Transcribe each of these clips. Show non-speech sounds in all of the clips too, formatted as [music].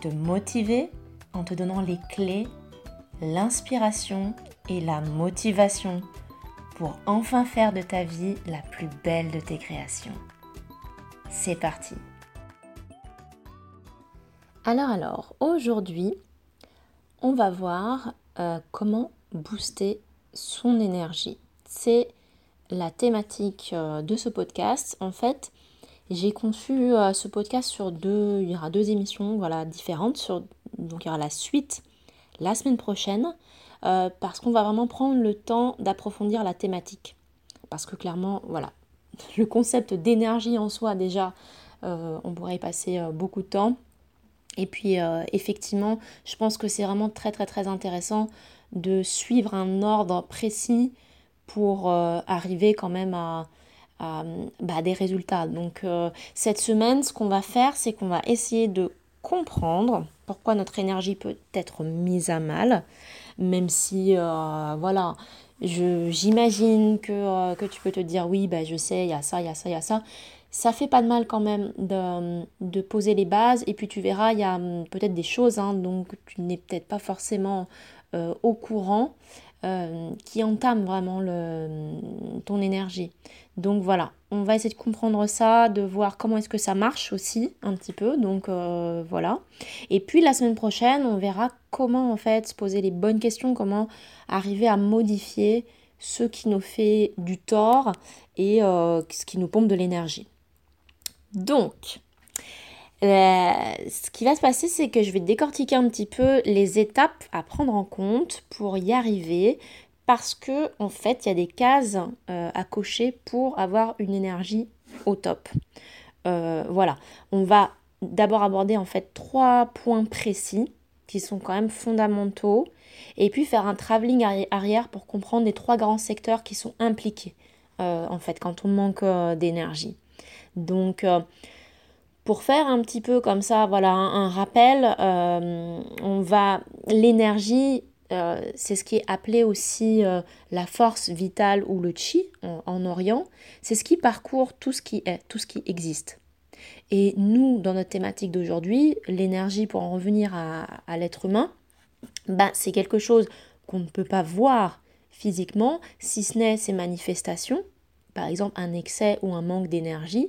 te motiver en te donnant les clés, l'inspiration et la motivation pour enfin faire de ta vie la plus belle de tes créations. C'est parti Alors alors, aujourd'hui, on va voir euh, comment booster son énergie. C'est la thématique euh, de ce podcast. En fait, j'ai conçu euh, ce podcast sur deux, il y aura deux émissions voilà, différentes. Donc il y aura la suite la semaine prochaine parce qu'on va vraiment prendre le temps d'approfondir la thématique. Parce que clairement, voilà, [laughs] le concept d'énergie en soi déjà, on pourrait y passer beaucoup de temps. Et puis euh, effectivement, je pense que c'est vraiment très très très intéressant de suivre un ordre précis pour euh, arriver quand même à, bah, des résultats. Donc euh, cette semaine, ce qu'on va faire, c'est qu'on va essayer de comprendre pourquoi notre énergie peut être mise à mal, même si voilà, j'imagine que, que, tu peux te dire oui, bah, je sais, il y a ça, il y a ça, il y a ça ça fait pas de mal quand même de, poser les bases et puis tu verras, il y a hum, peut-être des choses, hein, donc tu n'es peut-être pas forcément euh, au courant, euh, qui entament vraiment ton énergie. Donc voilà, on va essayer de comprendre ça, de voir comment est-ce que ça marche aussi un petit peu, donc euh, voilà. Et puis la semaine prochaine, on verra comment en fait se poser les bonnes questions, comment arriver à modifier ce qui nous fait du tort et ce qui nous pompe de l'énergie. Donc, euh, ce qui va se passer, c'est que je vais décortiquer un petit peu les étapes à prendre en compte pour y arriver, parce que en fait, il y a des cases euh, à cocher pour avoir une énergie au top. Euh, voilà, on va d'abord aborder en fait trois points précis qui sont quand même fondamentaux, et puis faire un travelling arrière pour comprendre les trois grands secteurs qui sont impliqués en fait quand on manque d'énergie. Donc, pour faire un petit peu comme ça, voilà, un, rappel, euh, on va l'énergie, euh, c'est ce qui est appelé aussi la force vitale ou le chi en, Orient. C'est ce qui parcourt tout ce qui est, tout ce qui existe. Et nous, dans notre thématique d'aujourd'hui, l'énergie, pour en revenir à, l'être humain, ben, c'est quelque chose qu'on ne peut pas voir physiquement, si ce n'est ses manifestations, par exemple un excès ou un manque d'énergie,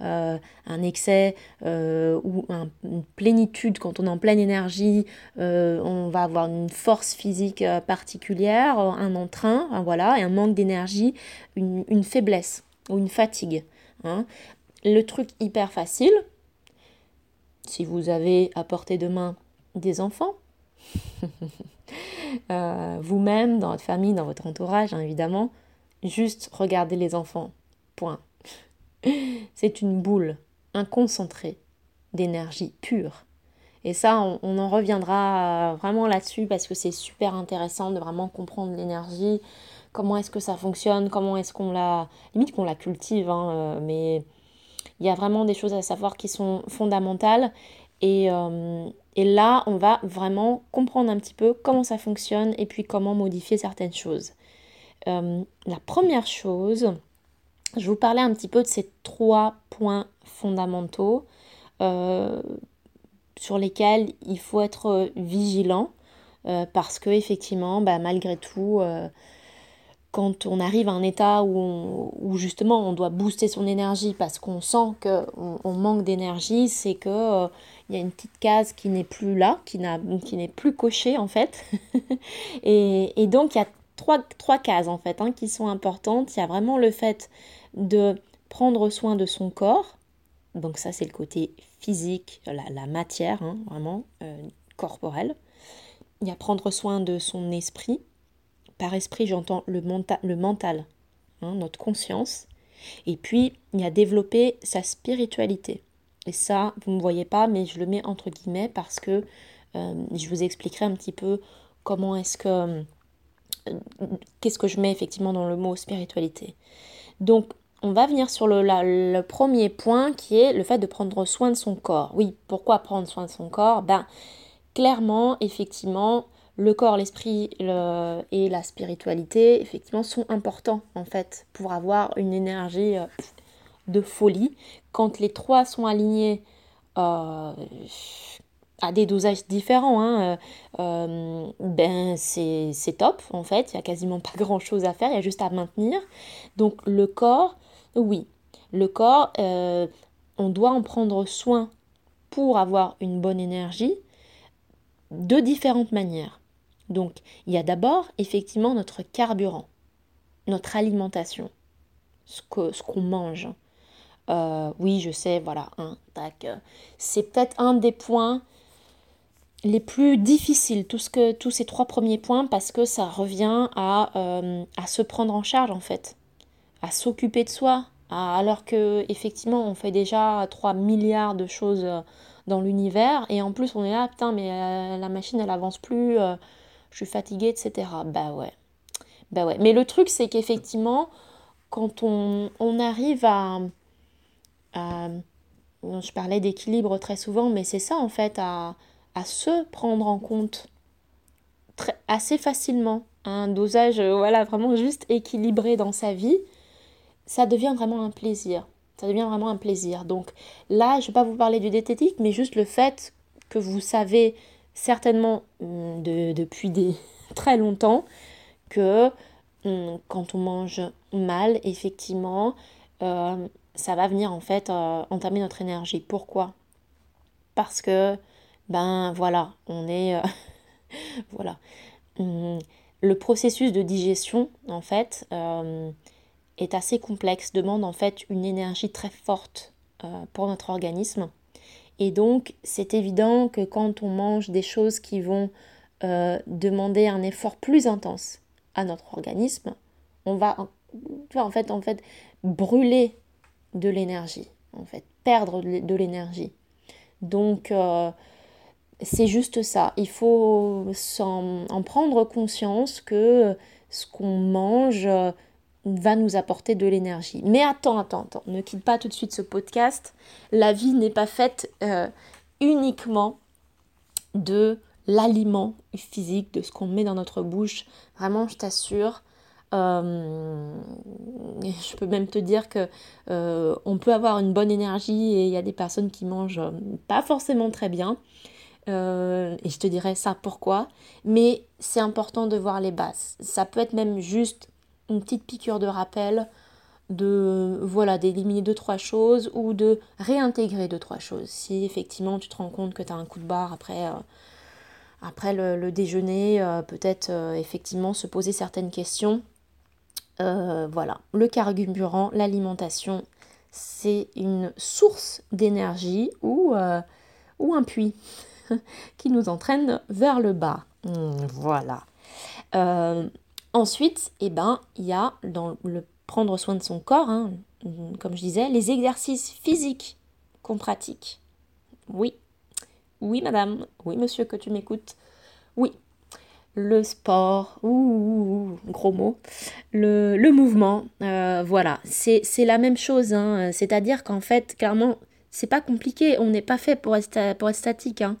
euh, un excès euh, ou une plénitude, quand on est en pleine énergie, euh, on va avoir une force physique particulière, un entrain, voilà, et un manque d'énergie, une, faiblesse ou une fatigue. Hein. Le truc hyper facile, si vous avez à portée de main des enfants, [laughs] vous-même, dans votre famille, dans votre entourage, hein, évidemment, juste regardez les enfants. Point. [laughs] C'est une boule, un concentré d'énergie pure. Et ça, on, en reviendra vraiment là-dessus parce que c'est super intéressant de vraiment comprendre l'énergie, comment est-ce que ça fonctionne, comment est-ce qu'on la... limite qu'on la cultive, hein, euh, mais il y a vraiment des choses à savoir qui sont fondamentales. Et, euh, là, on va vraiment comprendre un petit peu comment ça fonctionne et puis comment modifier certaines choses. Euh, la première chose, je vous parlais un petit peu de ces trois points fondamentaux euh, sur lesquels il faut être vigilant euh, parce que effectivement, bah, malgré tout, euh, quand on arrive à un état où, justement on doit booster son énergie parce qu'on sent qu'on on manque d'énergie, c'est que il y a une petite case qui n'est plus là, qui n'est plus cochée en fait. [laughs] et, donc il y a trois, trois cases en fait hein, qui sont importantes. Il y a vraiment le fait de prendre soin de son corps. Donc ça, c'est le côté physique, la, matière, hein, vraiment, euh, corporelle. Il y a prendre soin de son esprit. Par esprit, j'entends le, le mental, hein, notre conscience. Et puis, il y a développer sa spiritualité. Et ça, vous ne me voyez pas, mais je le mets entre guillemets parce que je vous expliquerai un petit peu comment est-ce que qu'est-ce que je mets effectivement dans le mot spiritualité. Donc, on va venir sur le, premier point qui est le fait de prendre soin de son corps. Oui, pourquoi prendre soin de son corps? Ben, clairement, effectivement, le corps, l'esprit et la spiritualité, effectivement, sont importants en fait pour avoir une énergie euh, de folie. Quand les trois sont alignés, euh, à des dosages différents, hein, euh, ben c'est top en fait, il n'y a quasiment pas grand chose à faire, il y a juste à maintenir. Donc le corps, oui, le corps, euh, on doit en prendre soin pour avoir une bonne énergie de différentes manières. Donc il y a d'abord effectivement notre carburant, notre alimentation, ce qu'on ce mange. oui, je sais, voilà, hein, c'est peut-être un des points les plus difficiles, tout que, tous ces trois premiers points, parce que ça revient à, euh, à se prendre en charge en fait, à s'occuper de soi, alors que effectivement on fait déjà 3 milliards de choses euh, dans l'univers, et en plus on est là, putain, mais euh, la machine elle avance plus, je suis fatiguée, etc. Bah ouais. Bah ouais. Mais le truc c'est qu'effectivement, quand on, on, arrive à, je parlais d'équilibre très souvent, mais c'est ça en fait, à à se prendre en compte assez facilement, un dosage euh, voilà vraiment juste équilibré dans sa vie, ça devient vraiment un plaisir. Ça devient vraiment un plaisir. Donc là, je ne vais pas vous parler du diététique, mais juste le fait que vous savez certainement hum, de, depuis des, [laughs] très longtemps que hum, quand on mange mal, effectivement, euh, ça va venir en fait euh, entamer notre énergie. Pourquoi? Parce que ben voilà, on est... Euh, [laughs] voilà. Hum, le processus de digestion, en fait, est assez complexe, demande en fait une énergie très forte euh, pour notre organisme. Et donc, c'est évident que quand on mange des choses qui vont demander un effort plus intense à notre organisme, on va en fait, en fait brûler de l'énergie, en fait, perdre de l'énergie. Donc, c'est juste ça. Il faut en, prendre conscience que ce qu'on mange euh, va nous apporter de l'énergie. Mais attends, attends, attends, ne quitte pas tout de suite ce podcast. La vie n'est pas faite euh, uniquement de l'aliment physique, de ce qu'on met dans notre bouche. Vraiment, je t'assure. Euh, je peux même te dire que on peut avoir une bonne énergie et il y a des personnes qui mangent pas forcément très bien. Euh, et je te dirai ça pourquoi. Mais c'est important de voir les bases. Ça peut être même juste une petite piqûre de rappel de voilà d'éliminer deux trois choses ou de réintégrer deux trois choses si effectivement tu te rends compte que tu as un coup de barre après euh, après le, déjeuner euh, peut-être effectivement se poser certaines questions voilà le carburant l'alimentation c'est une source d'énergie ou ou un puits [laughs] qui nous entraîne vers le bas. Hmm, voilà. Ensuite, eh ben, il y a dans le prendre soin de son corps, hein, comme je disais, les exercices physiques qu'on pratique. Oui, oui madame, oui monsieur que tu m'écoutes, oui. Le sport, gros mot, le, mouvement, euh, voilà, c'est la même chose, hein. c'est-à-dire qu'en fait, clairement, c'est pas compliqué, on n'est pas fait pour être, pour être statique, hein.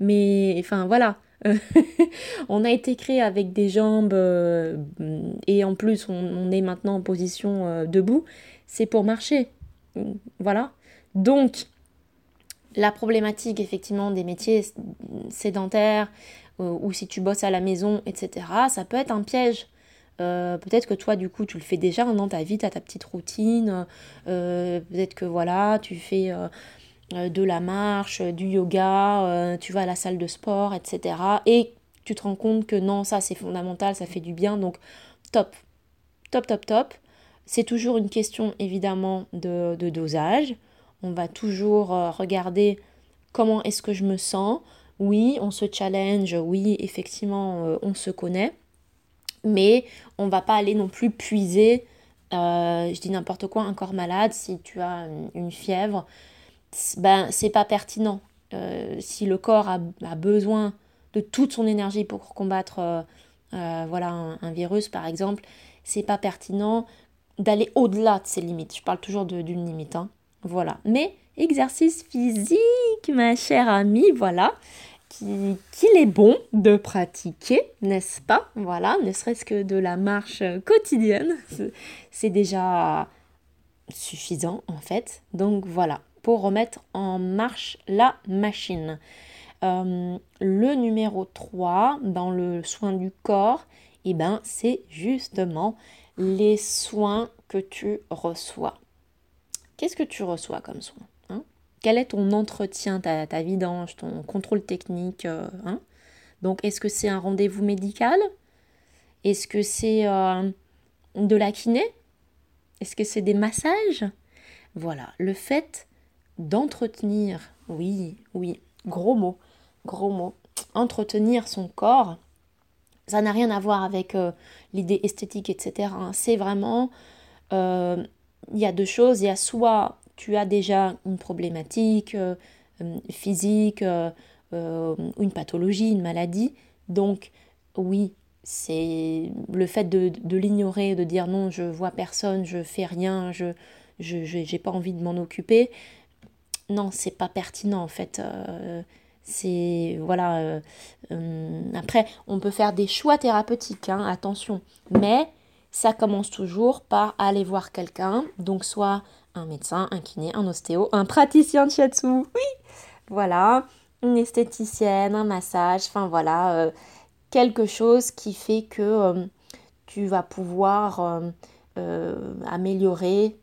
Mais enfin voilà. [laughs] on a été créé avec des jambes euh, et en plus on, est maintenant en position euh, debout. C'est pour marcher. Voilà. Donc la problématique effectivement des métiers sédentaires euh, ou si tu bosses à la maison, etc., ça peut être un piège. peut-être que toi, du coup, tu le fais déjà dans ta vie, tu as ta petite routine. peut-être que voilà, tu fais de la marche, du yoga, euh, tu vas à la salle de sport, etc. Et tu te rends compte que non, ça c'est fondamental, ça fait du bien, donc top, top, top, top. C'est toujours une question évidemment de, dosage. On va toujours euh, regarder comment est-ce que je me sens. Oui, on se challenge, oui, effectivement, on se connaît, mais on va pas aller non plus puiser, je dis n'importe quoi, un corps malade, si tu as une fièvre, ben c'est pas pertinent. si le corps a, besoin de toute son énergie pour combattre voilà un, virus par exemple, c'est pas pertinent d'aller au-delà de ses limites. Je parle toujours d'une limite. Hein. Voilà. Mais exercice physique, ma chère amie, voilà, qu'il est bon de pratiquer, n'est-ce pas? Voilà, ne serait-ce que de la marche quotidienne, c'est déjà suffisant en fait. Donc voilà, pour remettre en marche la machine. Euh, le numéro 3 dans le soin du corps, eh ben, c'est justement les soins que tu reçois. Qu'est-ce que tu reçois comme soin hein? Quel est ton entretien, ta, ta vidange, ton contrôle technique euh, hein? Donc, est-ce que c'est un rendez-vous médical? Est-ce que c'est euh, de la kiné? Est-ce que c'est des massages? Voilà, le fait d'entretenir, oui, oui, gros mot, gros mot, entretenir son corps, ça n'a rien à voir avec euh, l'idée esthétique, etc. Hein. C'est vraiment il y a deux choses. Il y a soit tu as déjà une problématique euh, euh, physique, euh, une pathologie, une maladie. Donc oui, c'est le fait de, l'ignorer, de dire non, je vois personne, je fais rien, je n'ai pas envie de m'en occuper. Non, c'est pas pertinent en fait. c'est voilà. après, on peut faire des choix thérapeutiques, hein, attention. Mais ça commence toujours par aller voir quelqu'un, donc soit un médecin, un kiné, un ostéo, un praticien de shiatsu, oui, voilà, une esthéticienne, un massage, enfin voilà, euh, quelque chose qui fait que euh, tu vas pouvoir euh, améliorer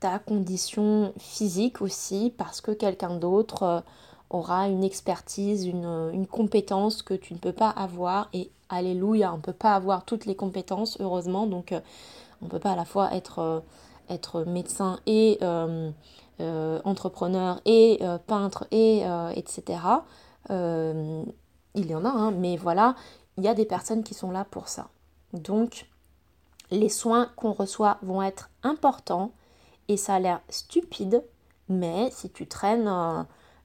ta condition physique aussi parce que quelqu'un d'autre aura une expertise, une, une, compétence que tu ne peux pas avoir et alléluia, on ne peut pas avoir toutes les compétences, heureusement, donc euh, on ne peut pas à la fois être, euh, être médecin et euh, entrepreneur et peintre et etc. il y en a, hein, mais voilà, il y a des personnes qui sont là pour ça. Donc, les soins qu'on reçoit vont être importants et ça a l'air stupide, mais si tu traînes,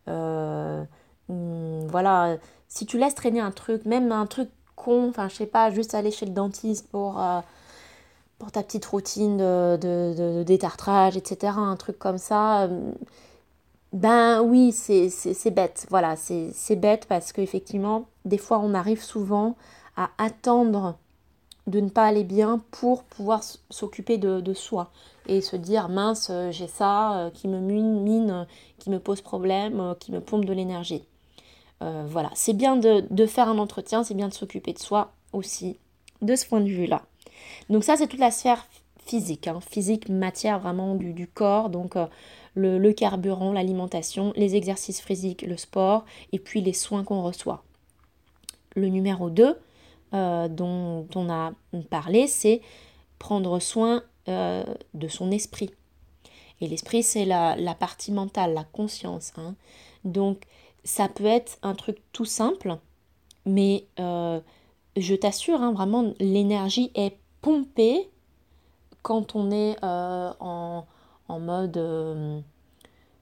hmm, voilà, si tu laisses traîner un truc, même un truc con, enfin je sais pas, juste aller chez le dentiste pour, euh, pour ta petite routine de, de, détartrage, etc., un truc comme ça, euh, ben oui, c'est bête, voilà, c'est bête parce qu'effectivement, des fois on arrive souvent à attendre de ne pas aller bien pour pouvoir s'occuper de, soi et se dire mince j'ai ça euh, qui me mine, mine, qui me pose problème, qui me pompe de l'énergie. Euh, voilà, c'est bien de, faire un entretien, c'est bien de s'occuper de soi aussi, de ce point de vue-là. Donc ça, c'est toute la sphère physique, hein. physique, matière vraiment du, corps, donc euh, le, carburant, l'alimentation, les exercices physiques, le sport, et puis les soins qu'on reçoit. Le numéro 2 euh, dont, on a parlé, c'est prendre soin de son esprit. Et l'esprit, c'est la, partie mentale, la conscience. Hein. Donc, ça peut être un truc tout simple, mais euh, je t'assure, hein, vraiment, l'énergie est pompée quand on est euh, en, mode euh,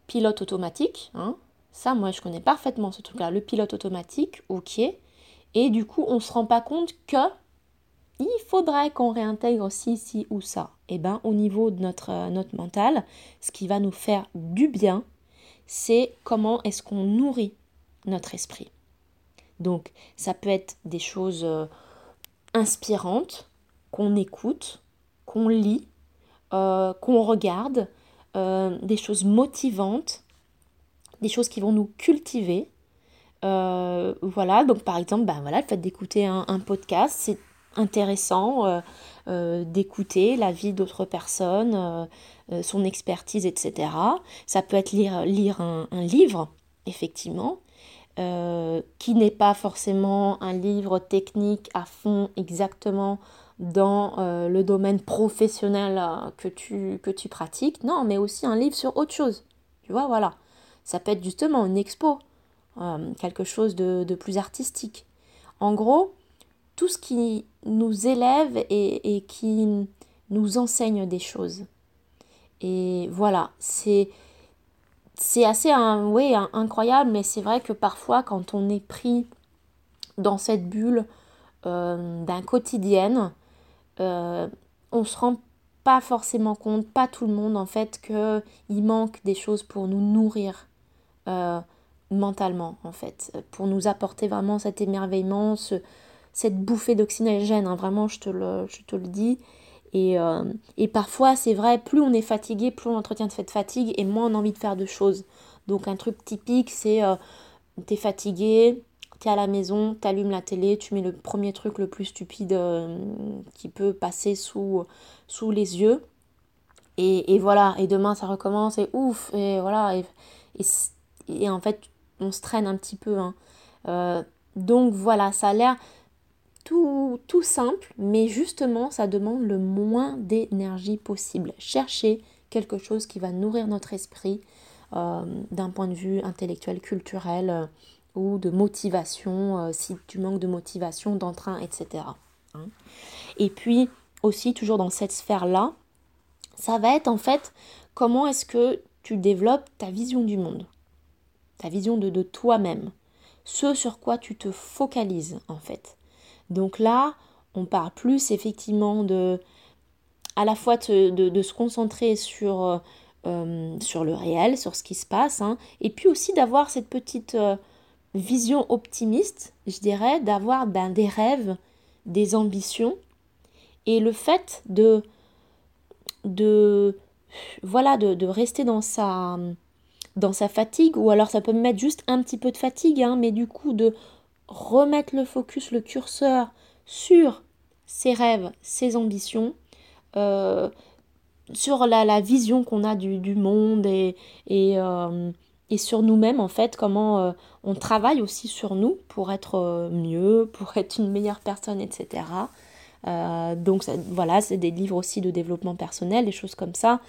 pilote automatique. Hein. Ça, moi, je connais parfaitement ce truc-là, le pilote automatique, ok. Et du coup, on ne se rend pas compte que il faudrait qu'on réintègre ci, ci ou ça. Et eh bien, au niveau de notre, notre mental, ce qui va nous faire du bien, c'est comment est-ce qu'on nourrit notre esprit. Donc ça peut être des choses euh, inspirantes qu'on écoute, qu'on lit, euh, qu'on regarde, euh, des choses motivantes, des choses qui vont nous cultiver. Voilà, donc par exemple, ben voilà, le fait d'écouter un, podcast, c'est intéressant d'écouter la vie d'autres personnes, euh, son expertise, etc. Ça peut être lire, lire un, livre, effectivement, euh, qui n'est pas forcément un livre technique à fond exactement dans euh, le domaine professionnel que, tu, que tu pratiques, non, mais aussi un livre sur autre chose. Tu vois, voilà. Ça peut être justement une expo, quelque chose de, de, plus artistique. En gros, tout ce qui nous élève et, et qui nous enseigne des choses. Et voilà, c'est c'est assez un, incroyable, mais c'est vrai que parfois quand on est pris dans cette bulle euh, d'un quotidien, euh, on se rend pas forcément compte, pas tout le monde en fait, qu'il manque des choses pour nous nourrir euh, mentalement en fait, pour nous apporter vraiment cet émerveillement, cette bouffée d'oxygène, hein, vraiment je te le, je te le dis. Et, euh, et parfois, c'est vrai, plus on est fatigué, plus on entretient de cette fatigue et moins on a envie de faire de choses. Donc un truc typique, c'est euh, t'es fatigué, t'es à la maison, t'allumes la télé, tu mets le premier truc le plus stupide euh, qui peut passer sous, sous les yeux. Et, et, voilà, et demain ça recommence et ouf, et voilà, et, et, en fait on se traîne un petit peu. Hein. Euh, donc voilà, ça a l'air tout, tout simple, mais justement, ça demande le moins d'énergie possible. Chercher quelque chose qui va nourrir notre esprit euh, d'un point de vue intellectuel, culturel euh, ou de motivation, si tu manques de motivation, d'entrain, etc. Hein. Et puis aussi, toujours dans cette sphère-là, ça va être en fait comment est-ce que tu développes ta vision du monde, ta vision de, de toi-même, ce sur quoi tu te focalises en fait. Donc là, on parle plus effectivement de à la fois de, se concentrer sur, euh, euh, sur le réel, sur ce qui se passe, hein, et puis aussi d'avoir cette petite euh, vision optimiste, je dirais, d'avoir ben, des rêves, des ambitions, et le fait de, de voilà, de, rester dans sa, dans sa fatigue, ou alors ça peut me mettre juste un petit peu de fatigue, hein, mais du coup de remettre le focus, le curseur sur ses rêves, ses ambitions, euh, sur la, vision qu'on a du, monde et, euh, et, sur nous-mêmes, en fait, comment euh, on travaille aussi sur nous pour être mieux, pour être une meilleure personne, etc. donc voilà, c'est des livres aussi de développement personnel, des choses comme ça.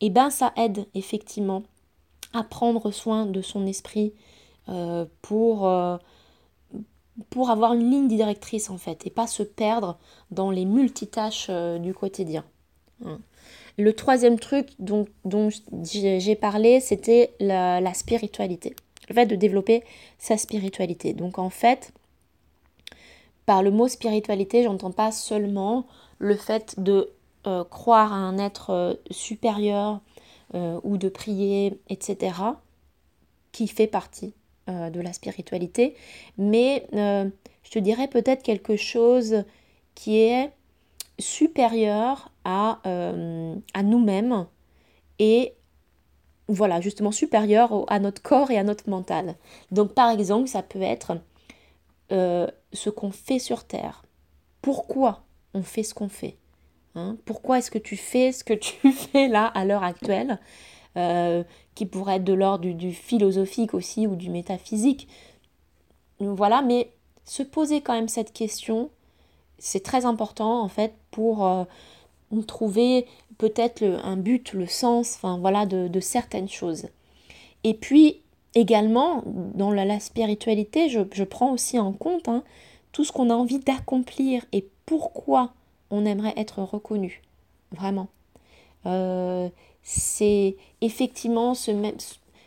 Et ben ça aide effectivement à prendre soin de son esprit, euh, pour, euh, pour avoir une ligne directrice en fait et pas se perdre dans les multitâches euh, du quotidien. Hein. Le troisième truc dont, dont j'ai parlé, c'était la, la, spiritualité. Le fait de développer sa spiritualité. Donc en fait, par le mot spiritualité, j'entends pas seulement le fait de croire à un être supérieur ou de prier, etc., qui fait partie euh, de la spiritualité, mais euh, je te dirais peut-être quelque chose qui est supérieur à, euh, à nous-mêmes et voilà, justement supérieur à notre corps et à notre mental. Donc par exemple, ça peut être ce qu'on fait sur Terre. Pourquoi on fait ce qu'on fait? Hein Pourquoi est-ce que tu fais ce que tu [laughs] fais là à l'heure actuelle euh, qui pourrait être de l'ordre du, philosophique aussi ou du métaphysique? Voilà, mais se poser quand même cette question, c'est très important en fait pour euh, trouver peut-être un but, le sens, enfin voilà, de, certaines choses. Et puis également, dans la, spiritualité, je, prends aussi en compte hein, tout ce qu'on a envie d'accomplir et pourquoi on aimerait être reconnu. Vraiment. Euh, c'est effectivement se,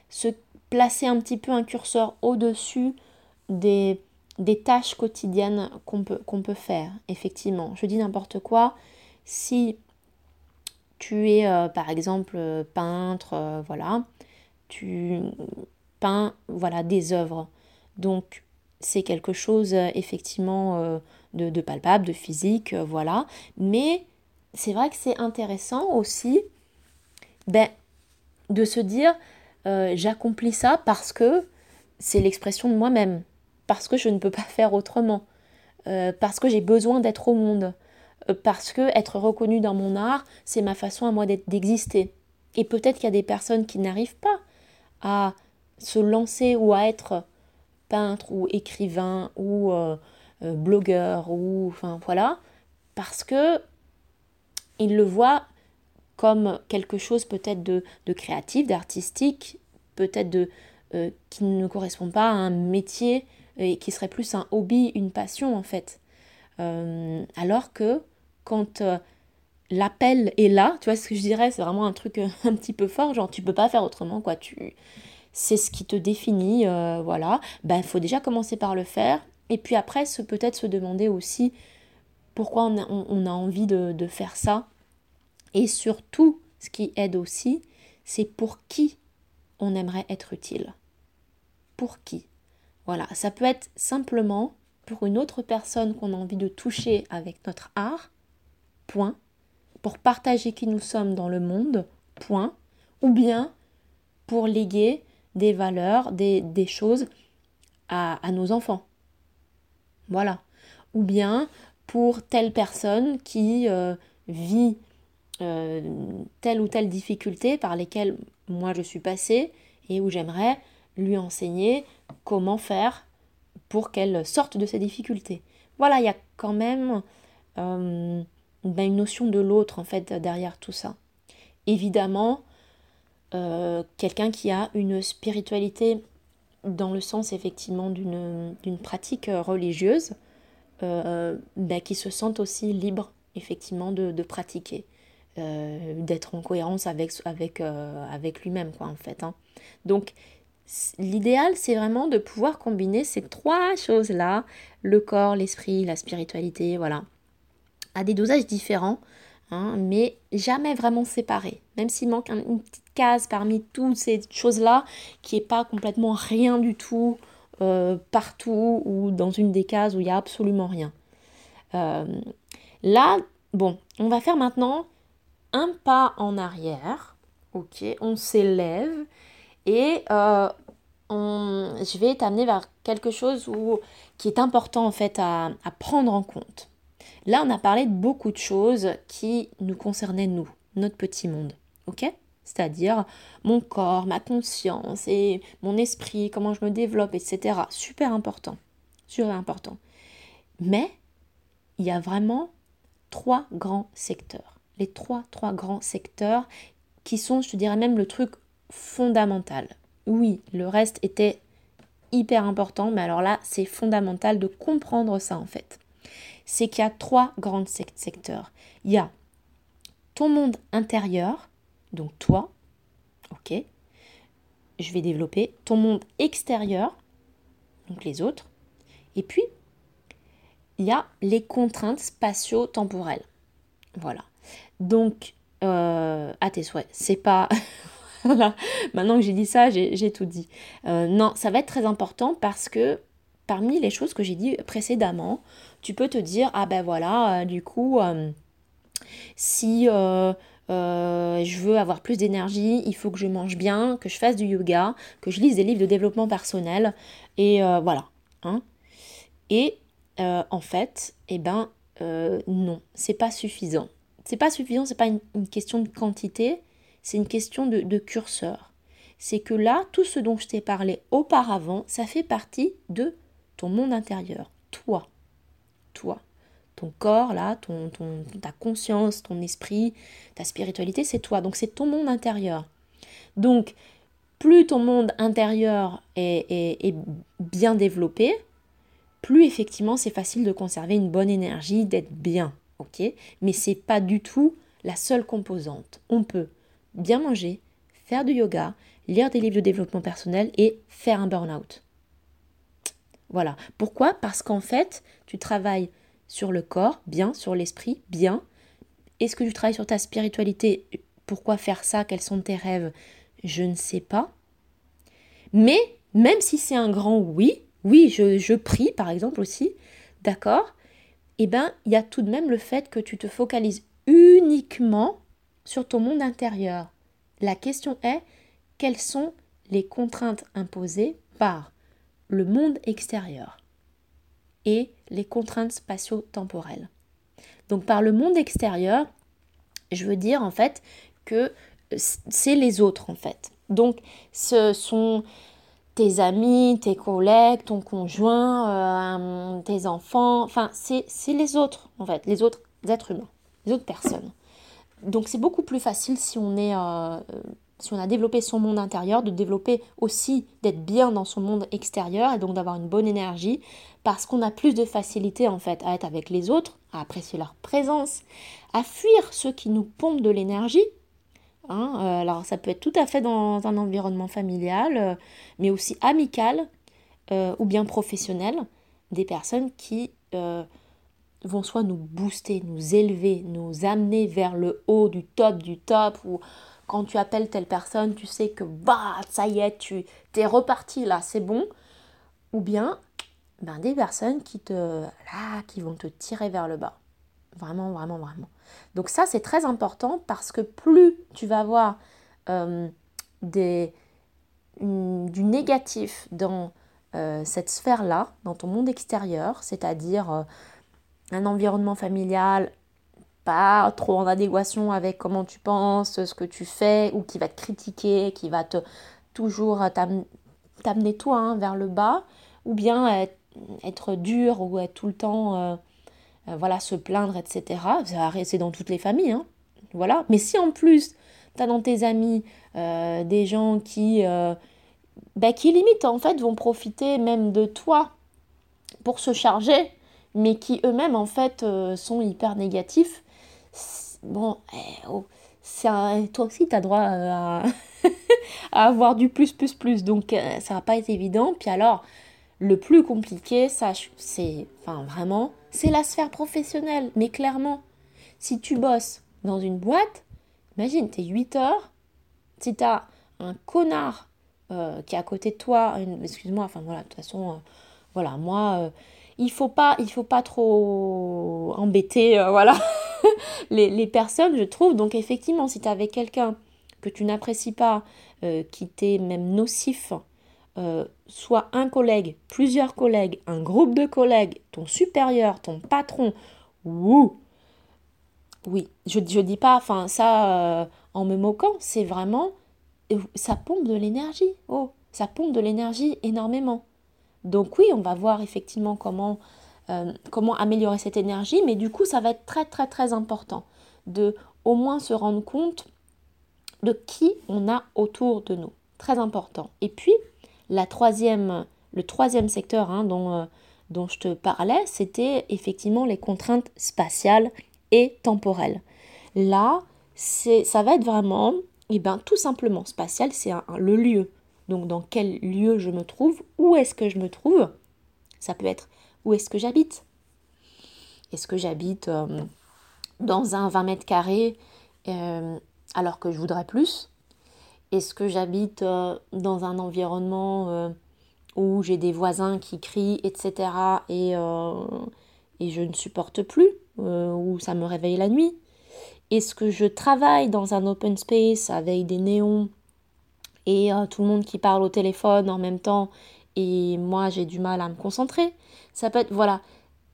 se, placer un petit peu un curseur au-dessus des, des tâches quotidiennes qu'on peut, qu'on peut faire, effectivement. Je dis n'importe quoi, si tu es euh, par exemple peintre, euh, voilà, tu peins voilà, des œuvres. Donc c'est quelque chose effectivement de, de, palpable, de physique, voilà. Mais c'est vrai que c'est intéressant aussi ben, de se dire euh, j'accomplis ça parce que c'est l'expression de moi-même, parce que je ne peux pas [laughs] faire autrement, euh, parce que j'ai besoin d'être au monde, euh, parce que être reconnu dans mon art, c'est ma façon à moi d'exister. Et peut-être qu'il y a des personnes qui n'arrivent pas à se lancer ou à être peintre ou écrivain ou blogueur ou enfin voilà parce que ils le voient comme quelque chose peut-être de, créatif, d'artistique, peut-être de euh, qui ne correspond pas à un métier et qui serait plus un hobby, une passion en fait. Euh, alors que quand euh, l'appel est là, tu vois ce que je dirais, c'est vraiment un truc euh, [laughs] un petit peu fort, genre tu peux pas faire autrement, quoi, tu... C'est ce qui te définit, euh, voilà. Ben, faut déjà commencer par le faire, et puis après, peut-être se demander aussi pourquoi on a, envie de, faire ça, et surtout, ce qui aide aussi, c'est pour qui on aimerait être utile. Pour qui Voilà, ça peut être simplement pour une autre personne qu'on a envie de toucher avec notre art, point, pour partager qui nous sommes dans le monde, point, ou bien pour léguer des valeurs, des, choses à, nos enfants. Voilà. Ou bien pour telle personne qui euh, vit euh, telle ou telle difficulté par lesquelles moi je suis passée et où j'aimerais lui enseigner comment faire pour qu'elle sorte de ces difficultés. Voilà, il y a quand même euh, ben, une notion de l'autre en fait derrière tout ça. Évidemment, quelqu'un qui a une spiritualité dans le sens effectivement d'une pratique religieuse, euh, ben, qui se sent aussi libre effectivement de, de pratiquer, euh, d'être en cohérence avec, avec, avec lui-même quoi en fait. Hein. Donc l'idéal c'est vraiment de pouvoir combiner ces trois choses-là, le corps, l'esprit, la spiritualité, voilà à des dosages différents, hein, mais jamais vraiment séparés. Même s'il manque petite case parmi toutes ces choses-là, qui n'est pas complètement rien du tout euh, partout ou dans une des cases où il n'y a absolument rien. Euh, là, bon, on va faire maintenant un pas en arrière. Ok, on s'élève et euh, je vais t'amener vers quelque chose où, qui est important en fait à prendre en compte. Là, on a parlé de beaucoup de choses qui nous concernaient nous, notre petit monde. Ok? C'est-à-dire mon corps, ma conscience et mon esprit, comment je me développe, etc. Super important. Super important. Mais il y a vraiment trois grands secteurs. Les trois, trois grands secteurs qui sont, je te dirais même, le truc fondamental. Oui, le reste était hyper important, mais alors là, c'est fondamental de comprendre ça en fait c'est qu'il y a trois grands secteurs. Il y a ton monde intérieur, donc toi, ok, je vais développer ton monde extérieur, donc les autres, et puis il y a les contraintes spatio-temporelles. Voilà. Donc, euh, à tes souhaits, c'est pas. [laughs] voilà, maintenant que j'ai dit ça, j'ai tout dit. Euh, non, ça va être très important parce que parmi les choses que j'ai dit précédemment, tu peux te dire, ah ben voilà, euh, du coup, si euh, je veux avoir plus d'énergie, il faut que je mange bien, que je fasse du yoga, que je lise des livres de développement personnel, et voilà. Hein. Et en fait, eh ben non, c'est pas suffisant. C'est pas suffisant, c'est pas une, question de quantité, c'est une question de, de curseur. C'est que là, tout ce dont je t'ai parlé auparavant, ça fait partie de ton monde intérieur, toi toi. Ton corps, là, ton, ton, ta conscience, ton esprit, ta spiritualité, c'est toi. Donc c'est ton monde intérieur. Donc, plus ton monde intérieur est, est, bien développé, plus effectivement c'est facile de conserver une bonne énergie, d'être bien. ok? Mais c'est pas du tout la seule composante. On peut bien manger, faire du yoga, lire des livres de développement personnel et faire un burn-out. Voilà. Pourquoi? Parce qu'en fait, tu travailles sur le corps, bien, sur l'esprit, bien. Est-ce que tu travailles sur ta spiritualité? Pourquoi faire ça? Quels sont tes rêves? Je ne sais pas. Mais même si c'est un grand oui, oui, je, prie par exemple aussi, d'accord? Eh bien, il y a tout de même le fait que tu te focalises uniquement sur ton monde intérieur. La question est, quelles sont les contraintes imposées par le monde extérieur? Et les contraintes spatio-temporelles. Donc par le monde extérieur, je veux dire en fait que c'est les autres en fait. Donc ce sont tes amis, tes collègues, ton conjoint, euh, tes enfants, enfin c'est les autres en fait, les autres êtres humains, les autres personnes. Donc c'est beaucoup plus facile si on est euh, si on a développé son monde intérieur, de développer aussi d'être bien dans son monde extérieur et donc d'avoir une bonne énergie parce qu'on a plus de facilité en fait à être avec les autres, à apprécier leur présence, à fuir ceux qui nous pompent de l'énergie. Hein. Euh, alors ça peut être tout à fait dans un environnement familial, euh, mais aussi amical euh, ou bien professionnel, des personnes qui vont soit nous booster, nous élever, nous amener vers le haut du top du top, ou quand tu appelles telle personne, tu sais que bah ça y est, tu es reparti là, c'est bon. Ou bien ben, des personnes qui te là, qui vont te tirer vers le bas. Vraiment, vraiment, vraiment. Donc ça, c'est très important parce que plus tu vas avoir euh, des, du négatif dans euh, cette sphère-là, dans ton monde extérieur, c'est-à-dire euh, un environnement familial pas trop en adéquation avec comment tu penses, ce que tu fais, ou qui va te critiquer, qui va te toujours t'amener toi hein, vers le bas, ou bien être, dur ou être tout le temps, euh, euh, voilà, se plaindre, etc. C'est dans toutes les familles, hein, voilà. Mais si en plus, tu as dans tes amis euh, des gens qui, bah, en fait vont profiter même de toi pour se charger, mais qui eux-mêmes en fait sont hyper négatifs, bon, eh, oh, toi aussi, tu as droit euh, [laughs] à, avoir du plus, plus, plus. Donc, euh, ça va pas être évident. Puis alors, le plus compliqué, ça, c'est, enfin, vraiment, c'est la sphère professionnelle. Mais clairement, si tu bosses dans une boîte, imagine, tu es 8 heures, si tu as un connard euh, qui est à côté de toi, excuse-moi, enfin voilà, de toute façon, voilà, moi, il faut faut pas trop embêter, voilà. [laughs] les, personnes, je trouve. Donc effectivement, si tu es avec quelqu'un que tu n'apprécies pas, euh, qui t'est même nocif, euh, soit un collègue, plusieurs collègues, un groupe de collègues, ton supérieur, ton patron, ou oui, je ne dis pas enfin ça euh, en me moquant, c'est vraiment, ça pompe de l'énergie, oh, ça pompe de l'énergie énormément. Donc oui, on va voir effectivement comment euh, comment améliorer cette énergie, mais du coup, ça va être très très très important de au moins se rendre compte de qui on a autour de nous. Très important. Et puis, le troisième secteur hein, dont, euh, dont je te parlais, c'était effectivement les contraintes spatiales et temporelles. Là, ça va être vraiment, eh ben, tout simplement, spatial, c'est le lieu. Donc, dans quel lieu je me trouve, où est-ce que je me trouve. Ça peut être où est-ce que j'habite Est-ce que j'habite euh, dans un 20 mètres carrés euh, alors que je voudrais plus? Est-ce que j'habite euh, dans un environnement où j'ai des voisins qui crient, etc. et, et je ne supporte plus Où ça me réveille la nuit? Est-ce que je travaille dans un open space avec des néons et tout le monde qui parle au téléphone en même temps et moi j'ai du mal à me concentrer. Ça peut être, voilà,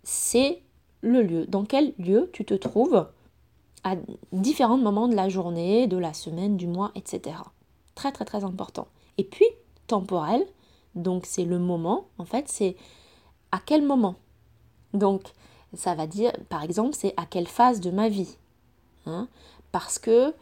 c'est le lieu. Dans quel lieu tu te trouves à différents moments de la journée, de la semaine, du mois, etc. Très très très important. Et puis, temporel, donc c'est le moment, en fait, c'est à quel moment. Donc, ça va dire, par exemple, c'est à quelle phase de ma vie. Hein Parce que,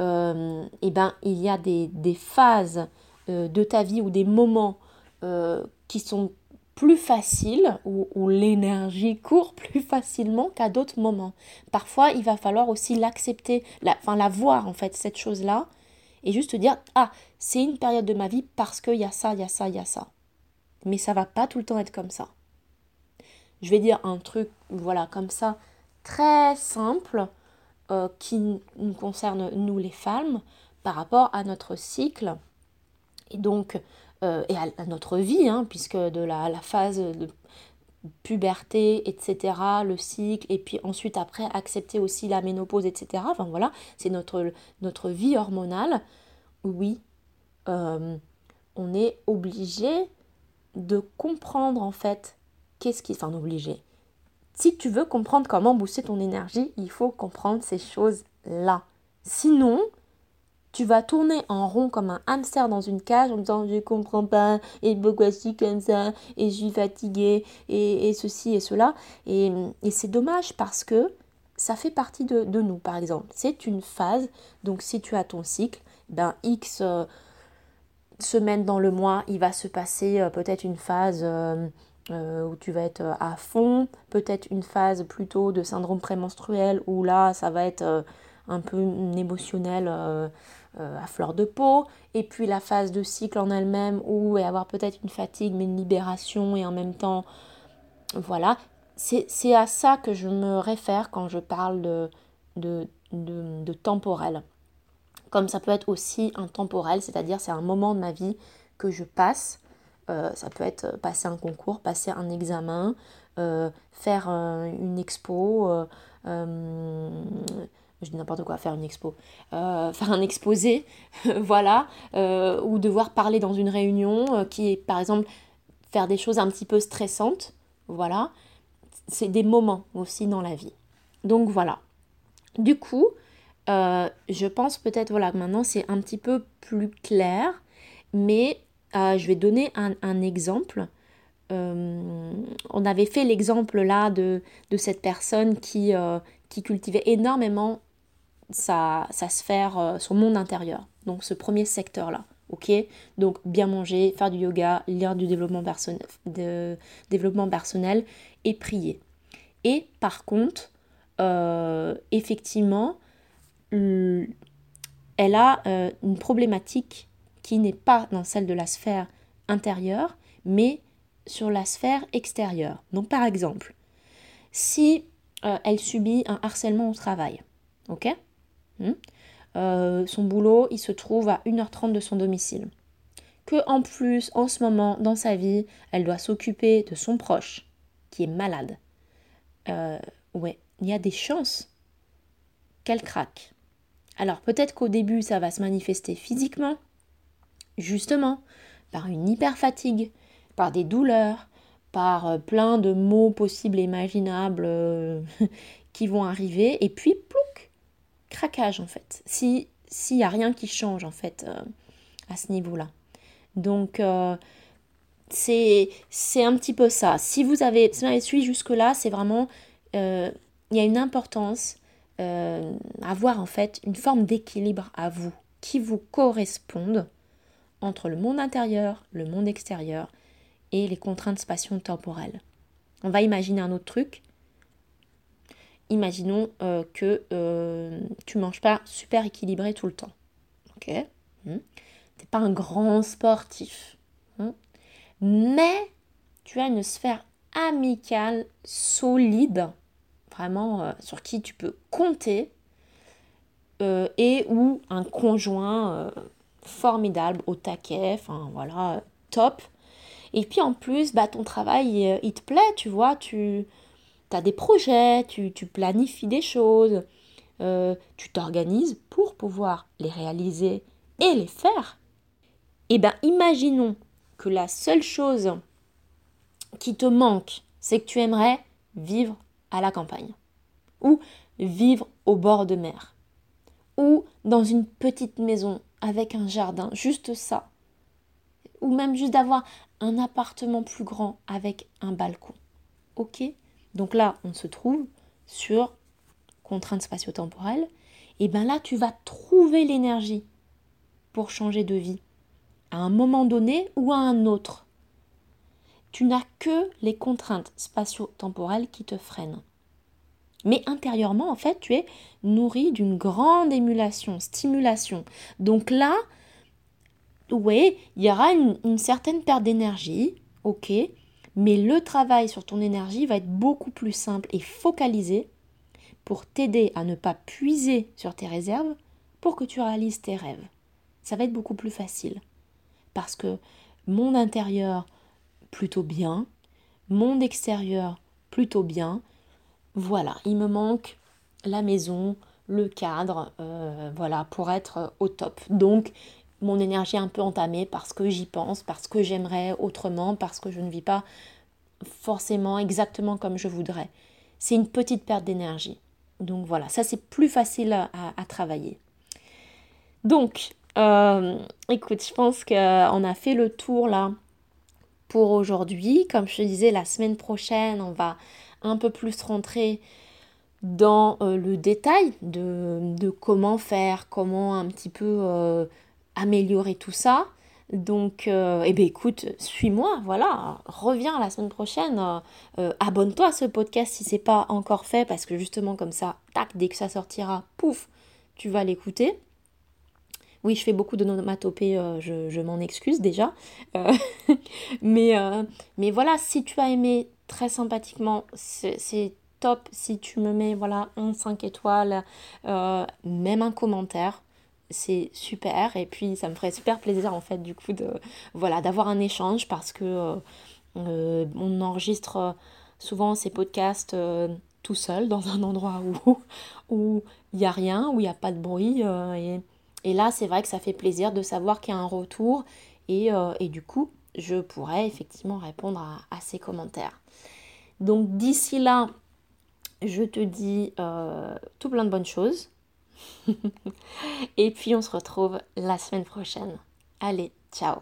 euh, eh ben, il y a des, des phases euh, de ta vie ou des moments euh, qui sont plus faciles, où, l'énergie court [laughs] plus facilement qu'à d'autres moments. Parfois, il va falloir aussi l'accepter, la, enfin la voir en fait, cette chose-là, et juste dire, ah, c'est une période de ma vie parce qu'il y a ça, il y a ça, il y a ça. Mais ça va pas tout le temps être comme ça. Je vais dire un truc, voilà, comme ça, très simple, euh, qui nous concerne, nous les femmes, par rapport à notre cycle. Et donc, euh, et à, notre vie, hein, puisque de la, phase de puberté, etc., le cycle, et puis ensuite après accepter aussi la ménopause, etc. C'est notre, notre vie hormonale. Oui, euh, on est obligé de comprendre en fait qu'est-ce qui... Enfin obligé. Si tu veux comprendre comment booster ton énergie, il faut comprendre ces choses-là. Sinon, tu vas tourner en rond comme un hamster dans une cage en disant je comprends pas et pourquoi je suis comme ça et je suis fatiguée et, ceci et cela. Et, c'est dommage parce que ça fait partie de, nous par exemple. C'est une phase. Donc si tu as ton cycle ben, X semaines dans le mois, il va se passer peut-être une phase où tu vas être à fond, peut-être une phase plutôt de syndrome prémenstruel où là, ça va être un peu émotionnel à fleur de peau, et puis la phase de cycle en elle-même où avoir peut-être une fatigue mais une libération et en même temps, voilà, c'est à ça que je me réfère quand je parle de, de, de, temporel. Comme ça peut être aussi un temporel, c'est-à-dire c'est un moment de ma vie que je passe. Euh, ça peut être passer un concours, passer un examen, euh, faire euh, une expo, je dis n'importe quoi, faire une expo, faire un exposé, [laughs] voilà, ou devoir parler dans une réunion qui est par exemple faire des choses un petit peu stressantes, voilà c'est des moments aussi dans la vie. Donc voilà. Du coup, euh, je pense peut-être, voilà, maintenant c'est un petit peu plus clair, mais euh, je vais donner un, exemple. Euh, on avait fait l'exemple là de, de, cette personne qui, qui cultivait énormément sa, sa sphère, son monde intérieur, donc ce premier secteur-là. Donc bien manger, faire du yoga, lire du développement personnel, développement personnel et prier. Et par contre, euh, effectivement, elle a euh, une problématique qui n'est pas dans celle de la sphère intérieure, mais sur la sphère extérieure. Donc par exemple, si euh, elle subit un harcèlement au travail, ok? Hmm, Son boulot, il se trouve à 1h30 de son domicile. Que en plus, en ce moment, dans sa vie, elle doit s'occuper de son proche qui est malade. Euh, ouais, il y a des chances qu'elle craque. Alors peut-être qu'au début ça va se manifester physiquement, justement, par une hyper-fatigue, par des douleurs, par euh, plein de mots possibles et imaginables euh, [laughs] qui vont arriver, et puis plouc, craquage en fait, s'il n'y a rien qui change en fait à ce niveau-là. Donc c'est un petit peu ça. Si vous avez, suivi jusque-là, c'est vraiment, euh, il y a une importance euh, à avoir en fait une forme d'équilibre à vous, qui vous corresponde entre le monde intérieur, le monde extérieur et les contraintes spatio-temporelles. On va imaginer un autre truc. Imaginons euh, que tu manges pas super équilibré tout le temps. Ok hmm. Tu n'es pas un grand sportif mais tu as une sphère amicale solide, vraiment euh, sur qui tu peux compter, euh, et ou un conjoint euh, formidable, au taquet, enfin voilà, top. Et puis en plus, bah, ton travail, il te plaît, tu vois, tu as des projets, tu, tu planifies des choses, tu t'organises pour pouvoir les réaliser et les faire. Eh bien imaginons que la seule chose qui te manque, c'est que tu aimerais vivre à la campagne, ou vivre au bord de mer, ou dans une petite maison avec un jardin, juste ça, ou même juste d'avoir un appartement plus grand avec un balcon. Ok? Donc là, on se trouve sur contrainte spatio-temporelle, et bien là, tu vas trouver l'énergie pour changer de vie à un moment donné ou à un autre. Tu n'as que les contraintes spatio-temporelles qui te freinent. Mais intérieurement, en fait, tu es nourri d'une grande émulation, stimulation. Donc là, oui, il y aura une, certaine perte d'énergie, ok, mais le travail sur ton énergie va être beaucoup plus simple et focalisé pour t'aider à ne pas puiser sur tes réserves pour que tu réalises tes rêves. Ça va être beaucoup plus facile parce que mon intérieur plutôt bien, mon extérieur plutôt bien. Voilà, il me manque la maison, le cadre, euh, voilà, pour être au top. Donc, mon énergie est un peu entamée parce que j'y pense, parce que j'aimerais autrement, parce que je ne vis pas forcément exactement comme je voudrais. C'est une petite perte d'énergie. Donc voilà, ça c'est plus facile à, travailler. Donc, euh, écoute, je pense qu'on a fait le tour là pour aujourd'hui. Comme je te disais, la semaine prochaine, on va un peu plus rentrer dans le détail de, comment faire, comment un petit peu améliorer tout ça. Donc, eh bien, écoute, suis-moi, voilà, reviens la semaine prochaine, abonne-toi à ce podcast si c'est pas encore fait, parce que justement comme ça, tac, dès que ça sortira, pouf, tu vas l'écouter. Oui, je fais beaucoup de nomatopées, euh, je, m'en excuse déjà. Euh, [laughs] mais, euh, mais voilà, si tu as aimé très sympathiquement, c'est top. Si tu me mets voilà, un 5 étoiles, même un commentaire, c'est super. Et puis, ça me ferait super plaisir en fait, du coup, de voilà, d'avoir un échange parce que on enregistre souvent ces podcasts tout seul dans un endroit où [laughs] où il n'y a rien, où il n'y a pas de bruit. et et là, c'est vrai que ça fait plaisir de savoir qu'il y a un retour et, euh, du coup, je pourrais effectivement répondre à, ces commentaires. Donc d'ici là, je te dis euh, tout plein de bonnes choses. [laughs] et puis on se retrouve la semaine prochaine. Allez, ciao